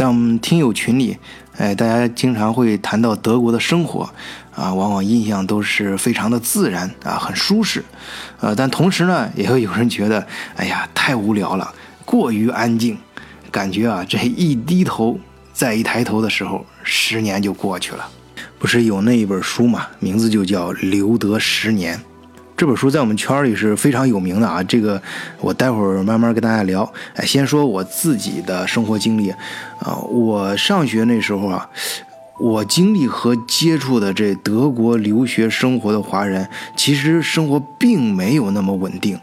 在我们听友群里，哎，大家经常会谈到德国的生活，啊，往往印象都是非常的自然啊，很舒适，呃，但同时呢，也会有人觉得，哎呀，太无聊了，过于安静，感觉啊，这一低头，再一抬头的时候，十年就过去了。不是有那一本书嘛，名字就叫《留德十年》。这本书在我们圈里是非常有名的啊，这个我待会儿慢慢跟大家聊。哎，先说我自己的生活经历啊，我上学那时候啊，我经历和接触的这德国留学生活的华人，其实生活并没有那么稳定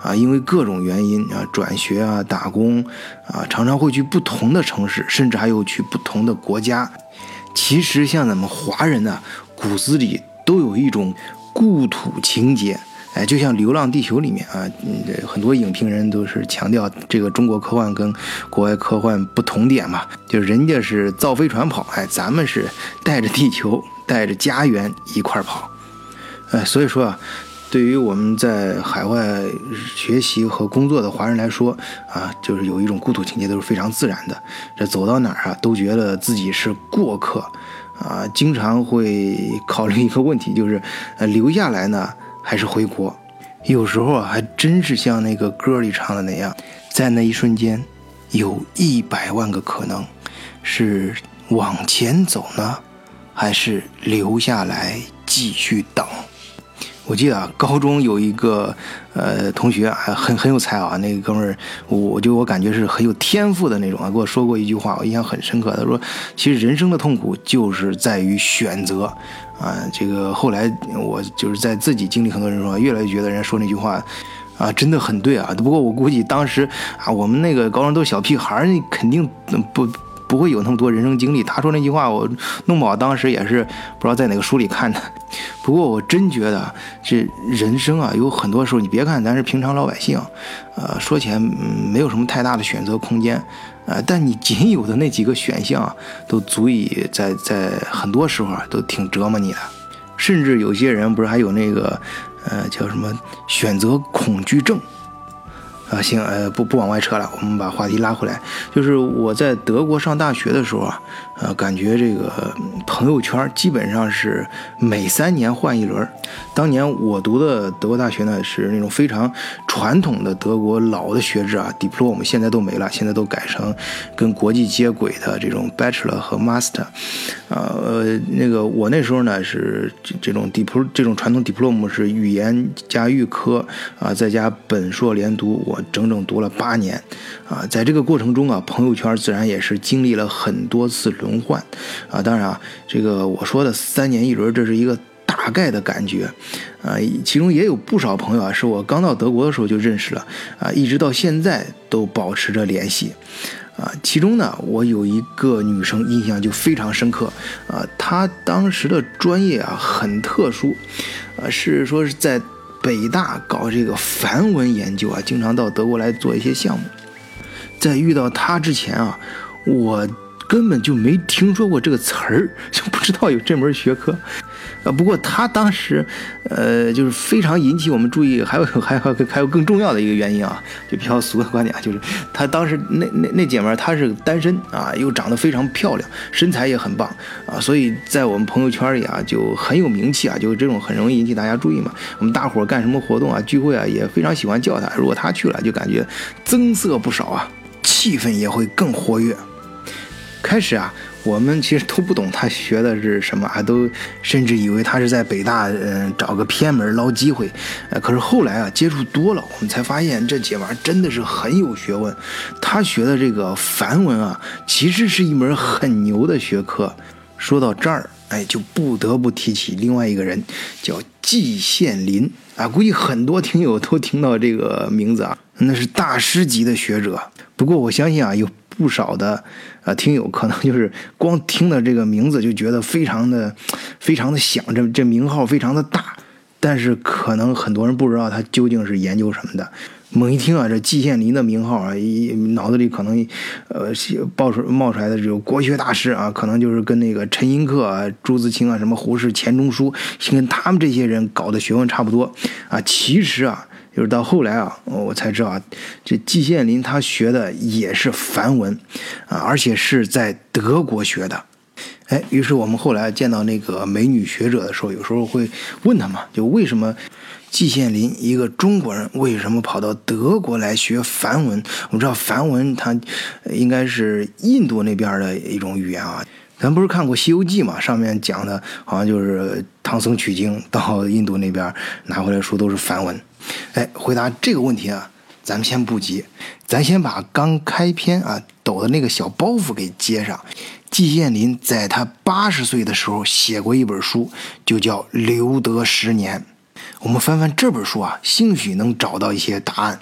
啊，因为各种原因啊，转学啊、打工啊，常常会去不同的城市，甚至还有去不同的国家。其实像咱们华人呢，骨子里都有一种。故土情结，哎，就像《流浪地球》里面啊，嗯，很多影评人都是强调这个中国科幻跟国外科幻不同点嘛，就人家是造飞船跑，哎，咱们是带着地球、带着家园一块儿跑，哎，所以说啊，对于我们在海外学习和工作的华人来说啊，就是有一种故土情节都是非常自然的，这走到哪儿啊，都觉得自己是过客。啊，经常会考虑一个问题，就是，呃，留下来呢，还是回国？有时候啊，还真是像那个歌里唱的那样，在那一瞬间，有一百万个可能，是往前走呢，还是留下来继续等？我记得啊，高中有一个呃同学还很很有才啊，那个哥们儿，我就我感觉是很有天赋的那种啊，跟我说过一句话，我印象很深刻。他说，其实人生的痛苦就是在于选择啊。这个后来我就是在自己经历很多人说，越来越觉得人家说那句话啊，真的很对啊。不过我估计当时啊，我们那个高中都是小屁孩儿，肯定不。不会有那么多人生经历。他说那句话，我弄不好当时也是不知道在哪个书里看的。不过我真觉得这人生啊，有很多时候，你别看咱是平常老百姓，呃，说起来没有什么太大的选择空间，呃，但你仅有的那几个选项，都足以在在很多时候啊，都挺折磨你的。甚至有些人不是还有那个，呃，叫什么选择恐惧症。啊，行，呃，不不往外扯了，我们把话题拉回来。就是我在德国上大学的时候啊，呃，感觉这个朋友圈基本上是每三年换一轮。当年我读的德国大学呢，是那种非常传统的德国老的学制啊，diploma 现在都没了，现在都改成跟国际接轨的这种 bachelor 和 master。呃，那个我那时候呢是这种 diplom 这种传统 diploma 是语言加预科啊，再加本硕连读我。整整读了八年，啊，在这个过程中啊，朋友圈自然也是经历了很多次轮换，啊，当然啊，这个我说的三年一轮，这是一个大概的感觉，啊，其中也有不少朋友啊，是我刚到德国的时候就认识了，啊，一直到现在都保持着联系，啊，其中呢，我有一个女生印象就非常深刻，啊，她当时的专业啊很特殊，啊，是说是在。北大搞这个梵文研究啊，经常到德国来做一些项目。在遇到他之前啊，我根本就没听说过这个词儿，就不知道有这门学科。啊，不过他当时，呃，就是非常引起我们注意，还有 还有还有更重要的一个原因啊，就比较俗的观点，就是他当时那那那姐们儿她是单身啊，又长得非常漂亮，身材也很棒啊，所以在我们朋友圈里啊就很有名气啊，就这种很容易引起大家注意嘛。我们大伙儿干什么活动啊、聚会啊，也非常喜欢叫他。如果他去了，就感觉增色不少啊，气氛也会更活跃。开始啊。我们其实都不懂他学的是什么，还都甚至以为他是在北大，嗯，找个偏门捞机会。呃，可是后来啊，接触多了，我们才发现这姐们真的是很有学问。他学的这个梵文啊，其实是一门很牛的学科。说到这儿，哎，就不得不提起另外一个人，叫季羡林啊。估计很多听友都听到这个名字啊，那是大师级的学者。不过我相信啊，有。不少的呃听友可能就是光听的这个名字就觉得非常的非常的响，这这名号非常的大，但是可能很多人不知道他究竟是研究什么的。猛一听啊，这季羡林的名号啊，一脑子里可能呃爆出冒出来的这种国学大师啊，可能就是跟那个陈寅恪啊、朱自清啊、什么胡适、钱钟书，跟他们这些人搞的学问差不多啊。其实啊。就是到后来啊，我才知道啊，这季羡林他学的也是梵文啊，而且是在德国学的。哎，于是我们后来见到那个美女学者的时候，有时候会问他嘛，就为什么季羡林一个中国人为什么跑到德国来学梵文？我们知道梵文它应该是印度那边的一种语言啊。咱不是看过《西游记》嘛？上面讲的好像就是唐僧取经到印度那边拿回来书都是梵文。哎，回答这个问题啊，咱们先不急，咱先把刚开篇啊抖的那个小包袱给接上。季羡林在他八十岁的时候写过一本书，就叫《留德十年》。我们翻翻这本书啊，兴许能找到一些答案。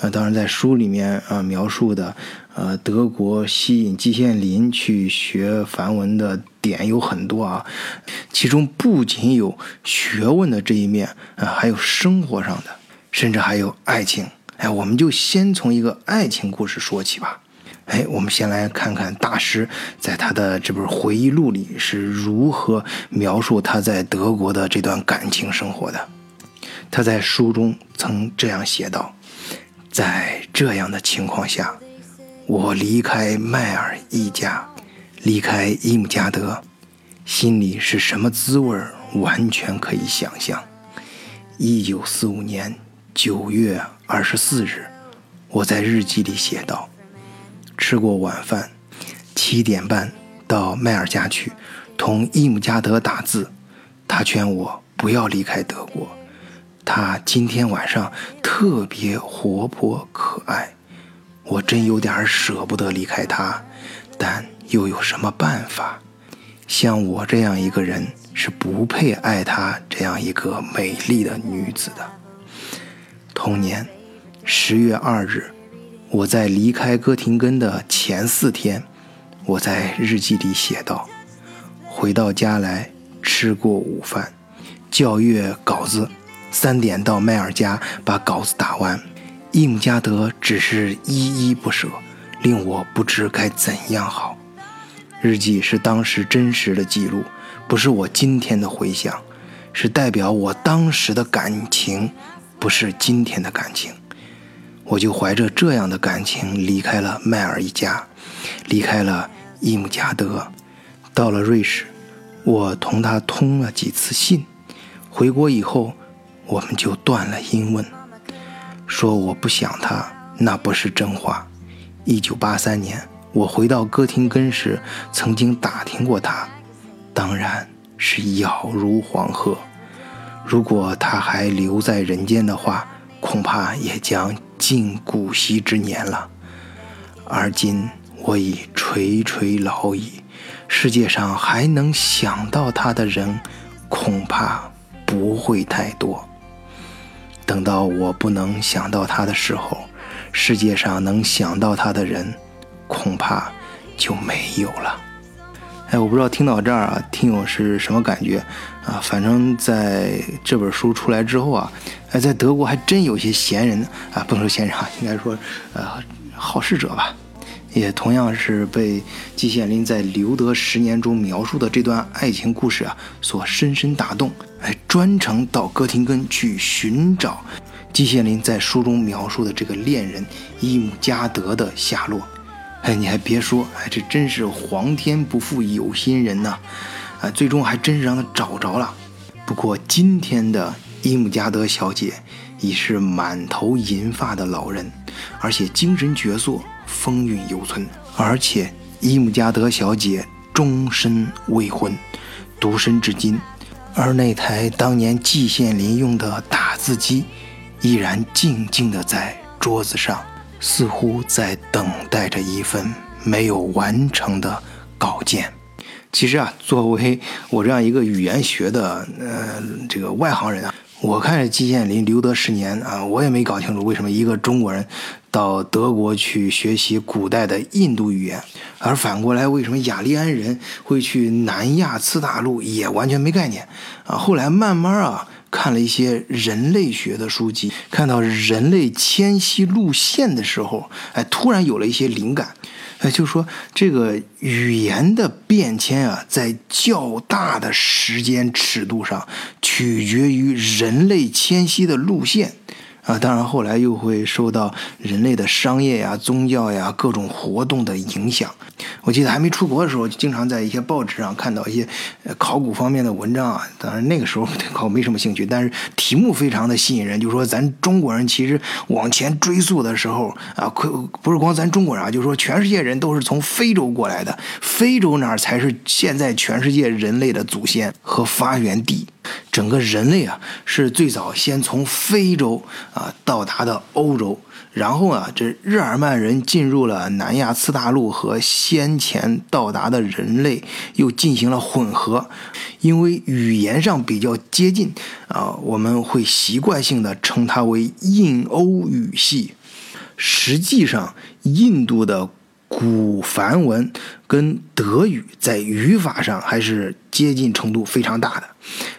呃，当然在书里面啊描述的。呃，德国吸引季羡林去学梵文的点有很多啊，其中不仅有学问的这一面啊，还有生活上的，甚至还有爱情。哎，我们就先从一个爱情故事说起吧。哎，我们先来看看大师在他的这本回忆录里是如何描述他在德国的这段感情生活的。他在书中曾这样写道：“在这样的情况下。”我离开迈尔一家，离开伊姆加德，心里是什么滋味？完全可以想象。一九四五年九月二十四日，我在日记里写道：“吃过晚饭，七点半到迈尔家去，同伊姆加德打字。他劝我不要离开德国，他今天晚上特别活泼可爱。”我真有点舍不得离开她，但又有什么办法？像我这样一个人是不配爱她这样一个美丽的女子的。同年十月二日，我在离开哥廷根的前四天，我在日记里写道：回到家来，吃过午饭，校阅稿子，三点到迈尔家把稿子打完。伊姆加德只是依依不舍，令我不知该怎样好。日记是当时真实的记录，不是我今天的回想，是代表我当时的感情，不是今天的感情。我就怀着这样的感情离开了迈尔一家，离开了伊姆加德，到了瑞士，我同他通了几次信。回国以后，我们就断了音问。说我不想他，那不是真话。一九八三年，我回到哥廷根时，曾经打听过他，当然是杳如黄鹤。如果他还留在人间的话，恐怕也将近古稀之年了。而今我已垂垂老矣，世界上还能想到他的人，恐怕不会太多。等到我不能想到他的时候，世界上能想到他的人，恐怕就没有了。哎，我不知道听到这儿啊，听友是什么感觉啊？反正在这本书出来之后啊，哎，在德国还真有些闲人啊，不能说闲人啊，应该说呃好事者吧。也同样是被季羡林在留德十年中描述的这段爱情故事啊所深深打动，哎，专程到哥廷根去寻找季羡林在书中描述的这个恋人伊姆加德的下落。哎，你还别说，哎，这真是皇天不负有心人呐！最终还真是让他找着了。不过今天的伊姆加德小姐已是满头银发的老人，而且精神矍铄。风韵犹存，而且伊姆加德小姐终身未婚，独身至今。而那台当年季羡林用的打字机，依然静静地在桌子上，似乎在等待着一份没有完成的稿件。其实啊，作为我这样一个语言学的呃这个外行人啊。我看季羡林留德十年啊，我也没搞清楚为什么一个中国人到德国去学习古代的印度语言，而反过来为什么雅利安人会去南亚次大陆也完全没概念啊。后来慢慢啊看了一些人类学的书籍，看到人类迁徙路线的时候，哎，突然有了一些灵感。哎，就是说这个语言的变迁啊，在较大的时间尺度上，取决于人类迁徙的路线，啊，当然后来又会受到人类的商业呀、宗教呀各种活动的影响。我记得还没出国的时候，就经常在一些报纸上看到一些考古方面的文章啊。当然那个时候 对考古没什么兴趣，但是题目非常的吸引人，就说咱中国人其实往前追溯的时候啊，不是光咱中国人啊，就是说全世界人都是从非洲过来的，非洲那儿才是现在全世界人类的祖先和发源地。整个人类啊，是最早先从非洲啊到达的欧洲，然后啊，这日耳曼人进入了南亚次大陆，和先前到达的人类又进行了混合，因为语言上比较接近啊，我们会习惯性的称它为印欧语系。实际上，印度的。古梵文跟德语在语法上还是接近程度非常大的，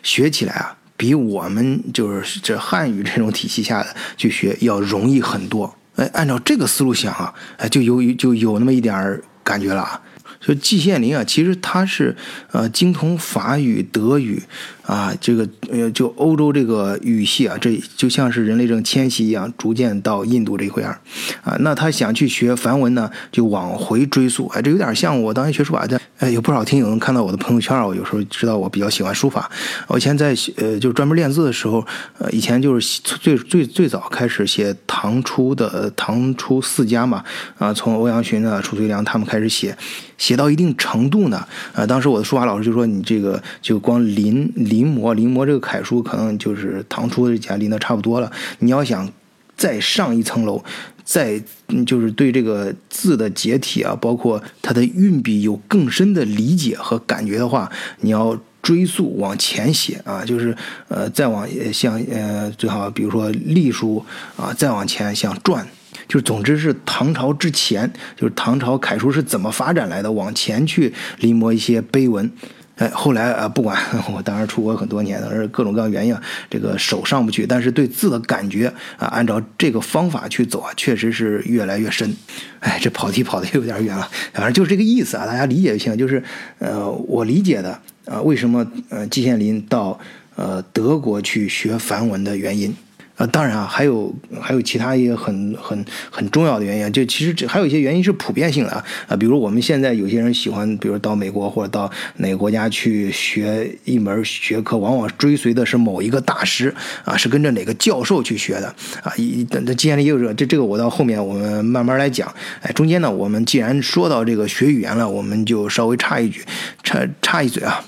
学起来啊，比我们就是这汉语这种体系下的去学要容易很多。哎，按照这个思路想啊，哎，就有就有那么一点感觉了啊。就季羡林啊，其实他是呃精通法语、德语。啊，这个呃，就欧洲这个语系啊，这就像是人类这种迁徙一样，逐渐到印度这一块儿，啊，那他想去学梵文呢，就往回追溯，哎，这有点像我当年学书法的，哎，有不少听友能看到我的朋友圈啊我有时候知道我比较喜欢书法，我以前在呃，就专门练字的时候，呃，以前就是最最最早开始写唐初的唐初四家嘛，啊，从欧阳询啊、褚遂良他们开始写，写到一定程度呢，啊，当时我的书法老师就说你这个就光临临。临摹临摹这个楷书，可能就是唐初的家临的差不多了。你要想再上一层楼，再就是对这个字的解体啊，包括它的运笔有更深的理解和感觉的话，你要追溯往前写啊，就是呃再往像呃最好比如说隶书啊，再往前像篆，就总之是唐朝之前，就是唐朝楷书是怎么发展来的，往前去临摹一些碑文。哎，后来啊，不管 我当然出国很多年，而各种各样原因，这个手上不去，但是对字的感觉啊，按照这个方法去走啊，确实是越来越深。哎，这跑题跑的有点远了，反正就是这个意思啊，大家理解就行。就是呃，我理解的啊，为什么呃季羡林到呃德国去学梵文的原因。啊，当然啊，还有还有其他一些很很很重要的原因，就其实这还有一些原因是普遍性的啊啊，比如我们现在有些人喜欢，比如到美国或者到哪个国家去学一门学科，往往追随的是某一个大师啊，是跟着哪个教授去学的啊。一等这既然也有这这这个，我到后面我们慢慢来讲。哎，中间呢，我们既然说到这个学语言了，我们就稍微插一句，插插一嘴啊，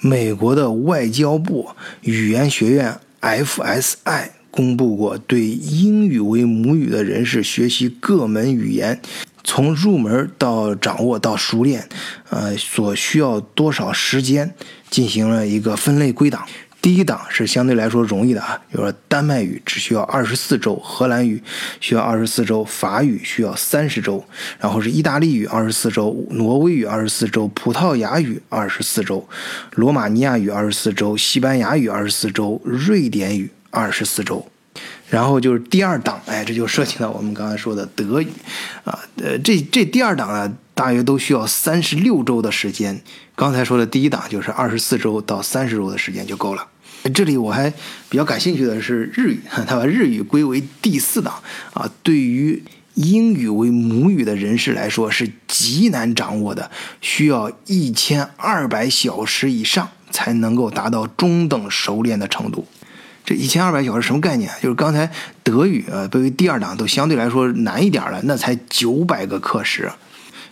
美国的外交部语言学院 FSI。公布过对英语为母语的人士学习各门语言，从入门到掌握到熟练，呃，所需要多少时间，进行了一个分类归档。第一档是相对来说容易的啊，比如说丹麦语只需要二十四周，荷兰语需要二十四周，法语需要三十周，然后是意大利语二十四周，挪威语二十四周，葡萄牙语二十四周，罗马尼亚语二十四周，西班牙语二十四周，瑞典语。二十四周，然后就是第二档，哎，这就涉及到我们刚才说的德语，啊，呃，这这第二档呢，大约都需要三十六周的时间。刚才说的第一档就是二十四周到三十周的时间就够了。这里我还比较感兴趣的是日语，他把日语归为第四档，啊，对于英语为母语的人士来说是极难掌握的，需要一千二百小时以上才能够达到中等熟练的程度。这一千二百小时什么概念？就是刚才德语啊，对于第二档都相对来说难一点了，那才九百个课时。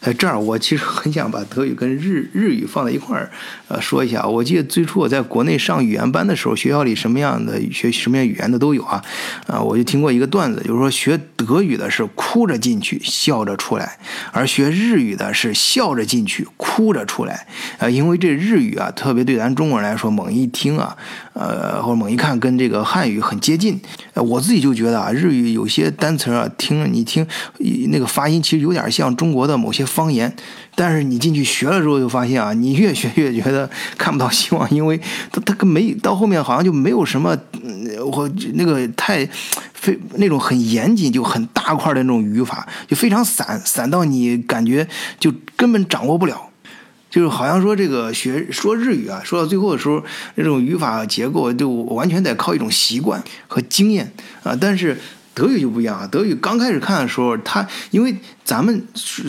在这儿，我其实很想把德语跟日日语放在一块儿，呃，说一下。我记得最初我在国内上语言班的时候，学校里什么样的学什么样语言的都有啊，啊，我就听过一个段子，就是说学德语的是哭着进去，笑着出来，而学日语的是笑着进去，哭着出来。呃，因为这日语啊，特别对咱中国人来说，猛一听啊，呃，或者猛一看，跟这个汉语很接近。我自己就觉得啊，日语有些单词啊，听你听那个发音，其实有点像中国的某些。方言，但是你进去学了之后，就发现啊，你越学越觉得看不到希望，因为他他跟没到后面好像就没有什么，我那个太非那种很严谨就很大块的那种语法，就非常散散到你感觉就根本掌握不了。就是好像说这个学说日语啊，说到最后的时候，这种语法结构就完全得靠一种习惯和经验啊。但是德语就不一样啊，德语刚开始看的时候，它因为咱们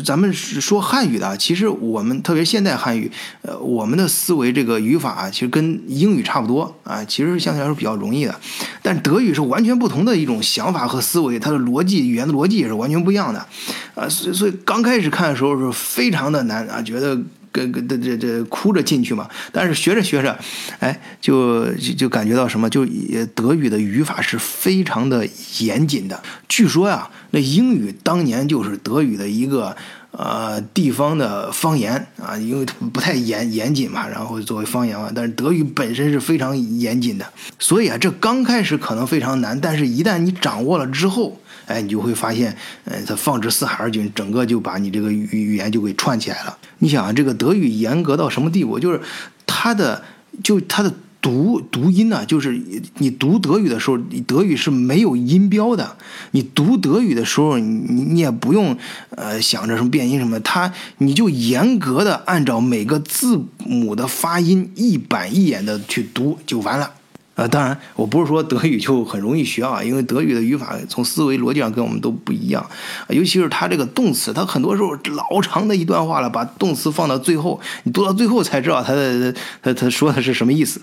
咱们是说汉语的，其实我们特别现代汉语，呃，我们的思维这个语法其实跟英语差不多啊，其实相对来说比较容易的。但德语是完全不同的一种想法和思维，它的逻辑语言的逻辑也是完全不一样的啊，所以所以刚开始看的时候是非常的难啊，觉得。跟跟这这这哭着进去嘛，但是学着学着，哎，就就感觉到什么，就也德语的语法是非常的严谨的。据说呀，那英语当年就是德语的一个呃地方的方言啊，因为不太严严谨嘛，然后作为方言嘛。但是德语本身是非常严谨的，所以啊，这刚开始可能非常难，但是一旦你掌握了之后。哎，你就会发现，呃，它放之四海而均，整个就把你这个语语言就给串起来了。你想，这个德语严格到什么地步？就是它的，就它的读读音呢，就是你读德语的时候，德语是没有音标的。你读德语的时候，你你也不用呃想着什么变音什么，它你就严格的按照每个字母的发音一板一眼的去读就完了。呃，当然，我不是说德语就很容易学啊，因为德语的语法从思维逻辑上跟我们都不一样，尤其是它这个动词，它很多时候老长的一段话了，把动词放到最后，你读到最后才知道它的它它说的是什么意思。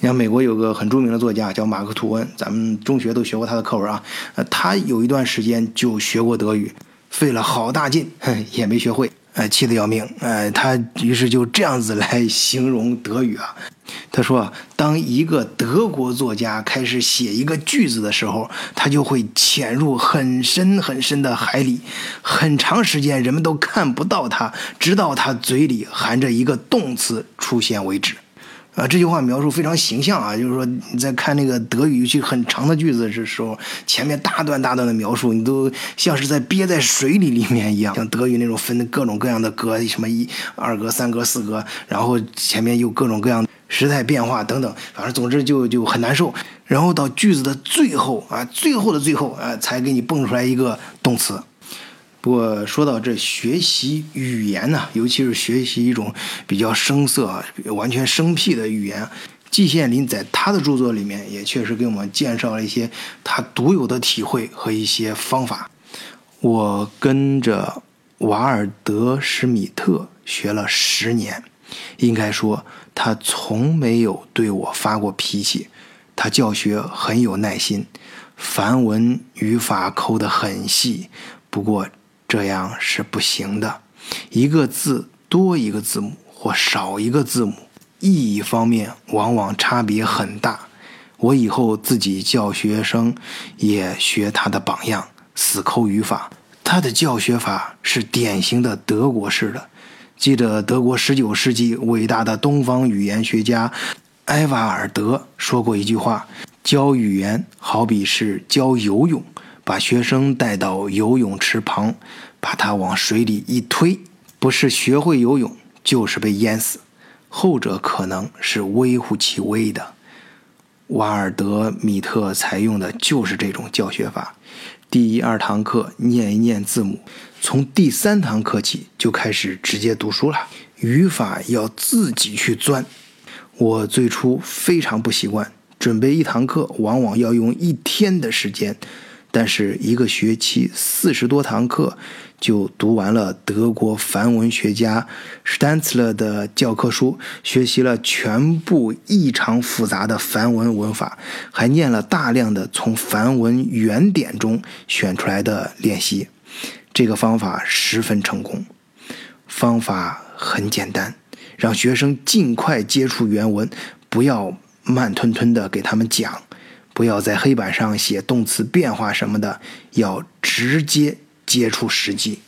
你看，美国有个很著名的作家叫马克吐温，咱们中学都学过他的课文啊，呃，他有一段时间就学过德语，费了好大劲，也没学会，呃，气得要命，呃，他于是就这样子来形容德语啊。他说：“当一个德国作家开始写一个句子的时候，他就会潜入很深很深的海里，很长时间人们都看不到他，直到他嘴里含着一个动词出现为止。”啊，这句话描述非常形象啊，就是说你在看那个德语尤其很长的句子的时候，前面大段大段的描述，你都像是在憋在水里里面一样。像德语那种分各种各样的格，什么一、二格、三格、四格，然后前面又各种各样。时态变化等等，反正总之就就很难受。然后到句子的最后啊，最后的最后啊，才给你蹦出来一个动词。不过说到这学习语言呢，尤其是学习一种比较生涩、完全生僻的语言，季羡林在他的著作里面也确实给我们介绍了一些他独有的体会和一些方法。我跟着瓦尔德施米特学了十年。应该说，他从没有对我发过脾气。他教学很有耐心，梵文语法抠得很细。不过这样是不行的，一个字多一个字母或少一个字母，意义方面往往差别很大。我以后自己教学生也学他的榜样，死抠语法。他的教学法是典型的德国式的。记得德国十九世纪伟大的东方语言学家埃瓦尔德说过一句话：“教语言好比是教游泳，把学生带到游泳池旁，把他往水里一推，不是学会游泳，就是被淹死。后者可能是微乎其微的。”瓦尔德米特采用的就是这种教学法。第一二堂课念一念字母，从第三堂课起就开始直接读书了。语法要自己去钻。我最初非常不习惯，准备一堂课往往要用一天的时间。但是一个学期四十多堂课，就读完了德国梵文学家 Stanzler 的教科书，学习了全部异常复杂的梵文文法，还念了大量的从梵文原点中选出来的练习。这个方法十分成功。方法很简单，让学生尽快接触原文，不要慢吞吞的给他们讲。不要在黑板上写动词变化什么的，要直接接触实际。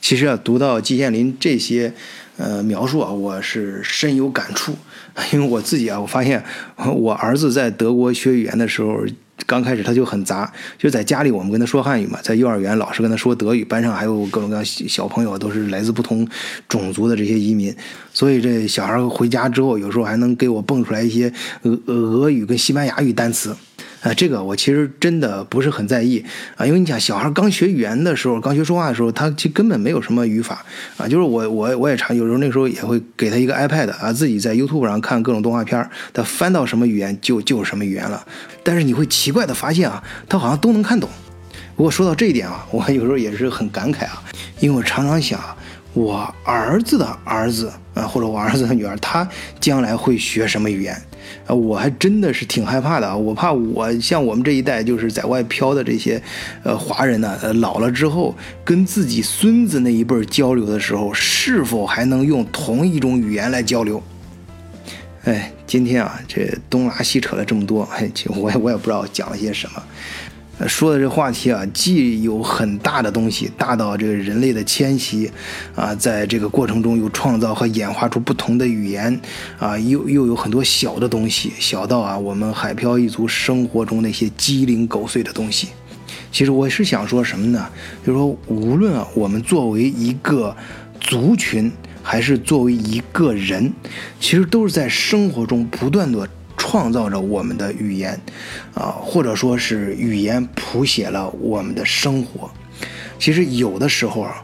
其实啊，读到季羡林这些呃描述啊，我是深有感触。因为我自己啊，我发现我儿子在德国学语言的时候，刚开始他就很杂。就在家里我们跟他说汉语嘛，在幼儿园老师跟他说德语，班上还有各种各样小朋友都是来自不同种族的这些移民，所以这小孩回家之后，有时候还能给我蹦出来一些俄俄语跟西班牙语单词。啊，这个我其实真的不是很在意啊，因为你想，小孩刚学语言的时候，刚学说话的时候，他其实根本没有什么语法啊。就是我我我也常有时候那时候也会给他一个 iPad 啊，自己在 YouTube 上看各种动画片他翻到什么语言就就是什么语言了。但是你会奇怪的发现啊，他好像都能看懂。不过说到这一点啊，我有时候也是很感慨啊，因为我常常想，我儿子的儿子啊，或者我儿子的女儿，他将来会学什么语言？我还真的是挺害怕的啊！我怕我像我们这一代就是在外漂的这些，呃，华人呢，呃，老了之后跟自己孙子那一辈交流的时候，是否还能用同一种语言来交流？哎，今天啊，这东拉西扯了这么多，哎，我也我也不知道讲了些什么。说的这话题啊，既有很大的东西，大到这个人类的迁徙，啊，在这个过程中又创造和演化出不同的语言，啊，又又有很多小的东西，小到啊我们海漂一族生活中那些鸡零狗碎的东西。其实我是想说什么呢？就是说，无论啊我们作为一个族群，还是作为一个人，其实都是在生活中不断的。创造着我们的语言，啊，或者说是语言谱写了我们的生活。其实有的时候啊，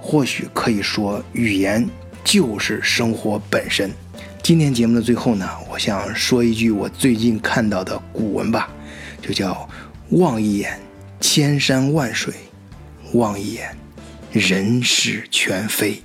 或许可以说语言就是生活本身。今天节目的最后呢，我想说一句我最近看到的古文吧，就叫“望一眼千山万水，望一眼人事全非”。